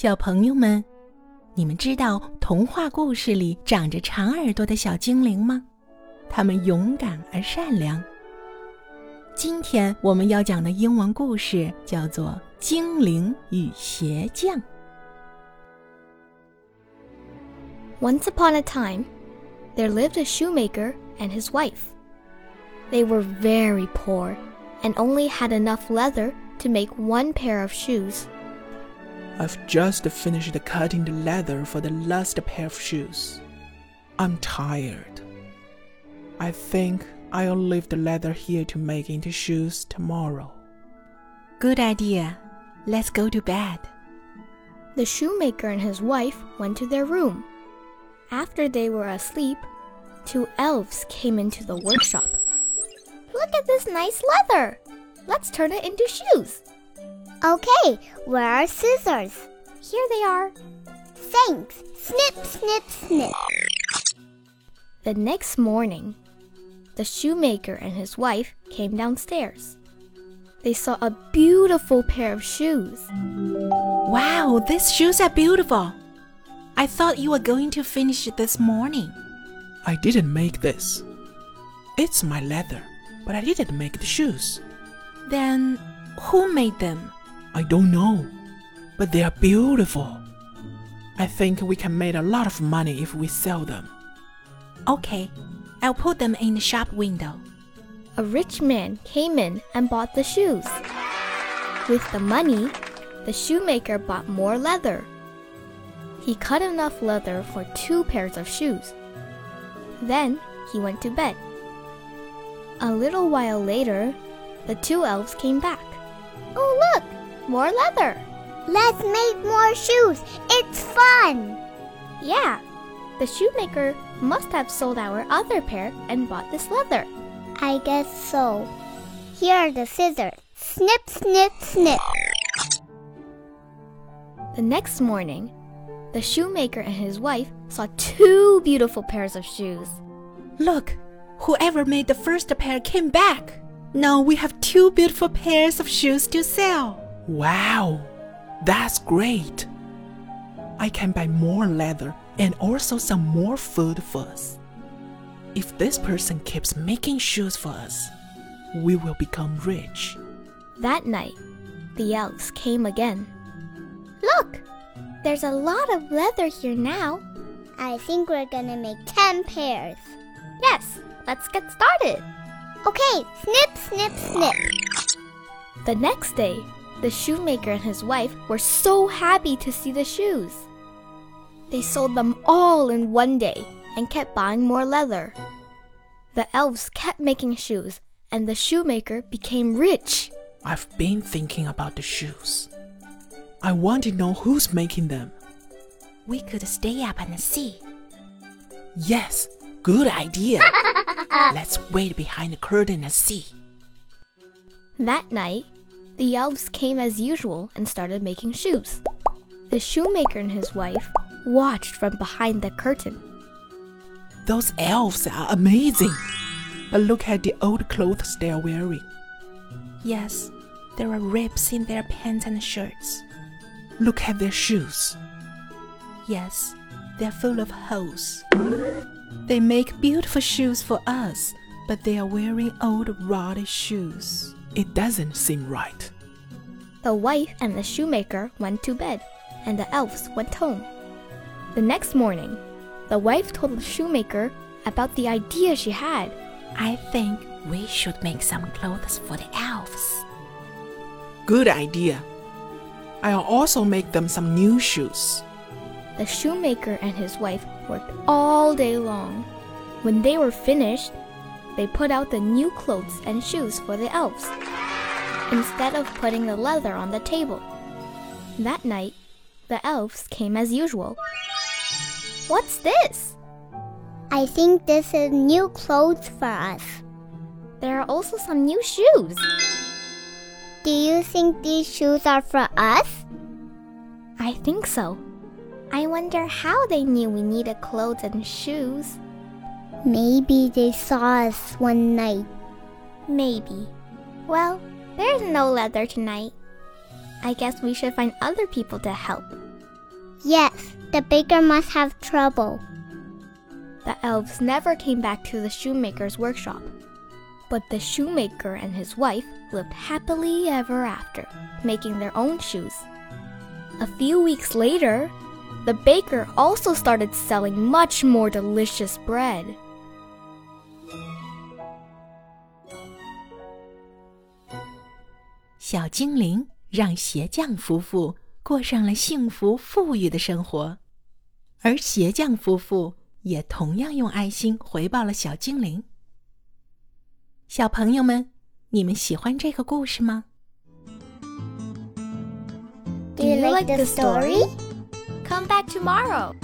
小朋友们，你们知道童话故事里长着长耳朵的小精灵吗？它们勇敢而善良。今天我们要讲的英文故事叫做《精灵与鞋匠》。 Once upon a time, there lived a shoemaker and his wife. They were very poor and only had enough leather to make one pair of shoes. I've just finished cutting the leather for the last pair of shoes. I'm tired. I think I'll leave the leather here to make into shoes tomorrow. Good idea. Let's go to bed. The shoemaker and his wife went to their room. After they were asleep, two elves came into the workshop. Look at this nice leather! Let's turn it into shoes. Okay, where are scissors? Here they are. Thanks. Snip, snip, snip. The next morning, the shoemaker and his wife came downstairs. They saw a beautiful pair of shoes. Wow, these shoes are beautiful. I thought you were going to finish it this morning. I didn't make this. It's my leather, but I didn't make the shoes. Then who made them? I don't know, but they are beautiful. I think we can make a lot of money if we sell them. Okay, I'll put them in the shop window. A rich man came in and bought the shoes. With the money, the shoemaker bought more leather. He cut enough leather for two pairs of shoes. Then he went to bed. A little while later, the two elves came back. Oh, look! More leather! Let's make more shoes. It's fun. Yeah, the shoemaker must have sold our other pair and bought this leather. I guess so. Here are the scissors. Snip, snip, snip. The next morning, the shoemaker and his wife saw two beautiful pairs of shoes. Look, whoever made the first pair came back. Now we have two beautiful pairs of shoes to sell. Wow, that's great. I can buy more leather and also some more food for us. If this person keeps making shoes for us, we will become rich. That night, the elves came again. Look, there's a lot of leather here now. I think we're gonna make 10 pairs. Yes, let's get started. Okay, snip, snip, snip. The next day, the shoemaker and his wife were so happy to see the shoes. They sold them all in one day and kept buying more leather. The elves kept making shoes, and the shoemaker became rich. I've been thinking about the shoes. I want to know who's making them. We could stay up and see. Yes, good idea. Let's wait behind the curtain and see. That night, the elves came as usual and started making shoes. The shoemaker and his wife watched from behind the curtain. Those elves are amazing. But look at the old clothes they are wearing. Yes, there are rips in their pants and shirts. Look at their shoes. Yes, they're full of holes. They make beautiful shoes for us, but they are wearing old rotted shoes. It doesn't seem right. The wife and the shoemaker went to bed, and the elves went home. The next morning, the wife told the shoemaker about the idea she had. I think we should make some clothes for the elves. Good idea. I'll also make them some new shoes. The shoemaker and his wife worked all day long. When they were finished, they put out the new clothes and shoes for the elves, instead of putting the leather on the table. That night, the elves came as usual. What's this? I think this is new clothes for us. There are also some new shoes. Do you think these shoes are for us? I think so. I wonder how they knew we needed clothes and shoes. Maybe they saw us one night. Maybe. Well, there's no leather tonight. I guess we should find other people to help. Yes, the baker must have trouble. The elves never came back to the shoemaker's workshop. But the shoemaker and his wife lived happily ever after, making their own shoes. A few weeks later, the baker also started selling much more delicious bread. 小精灵让鞋匠夫妇过上了幸福富裕的生活，而鞋匠夫妇也同样用爱心回报了小精灵。小朋友们，你们喜欢这个故事吗？Do you like the story? Come back tomorrow.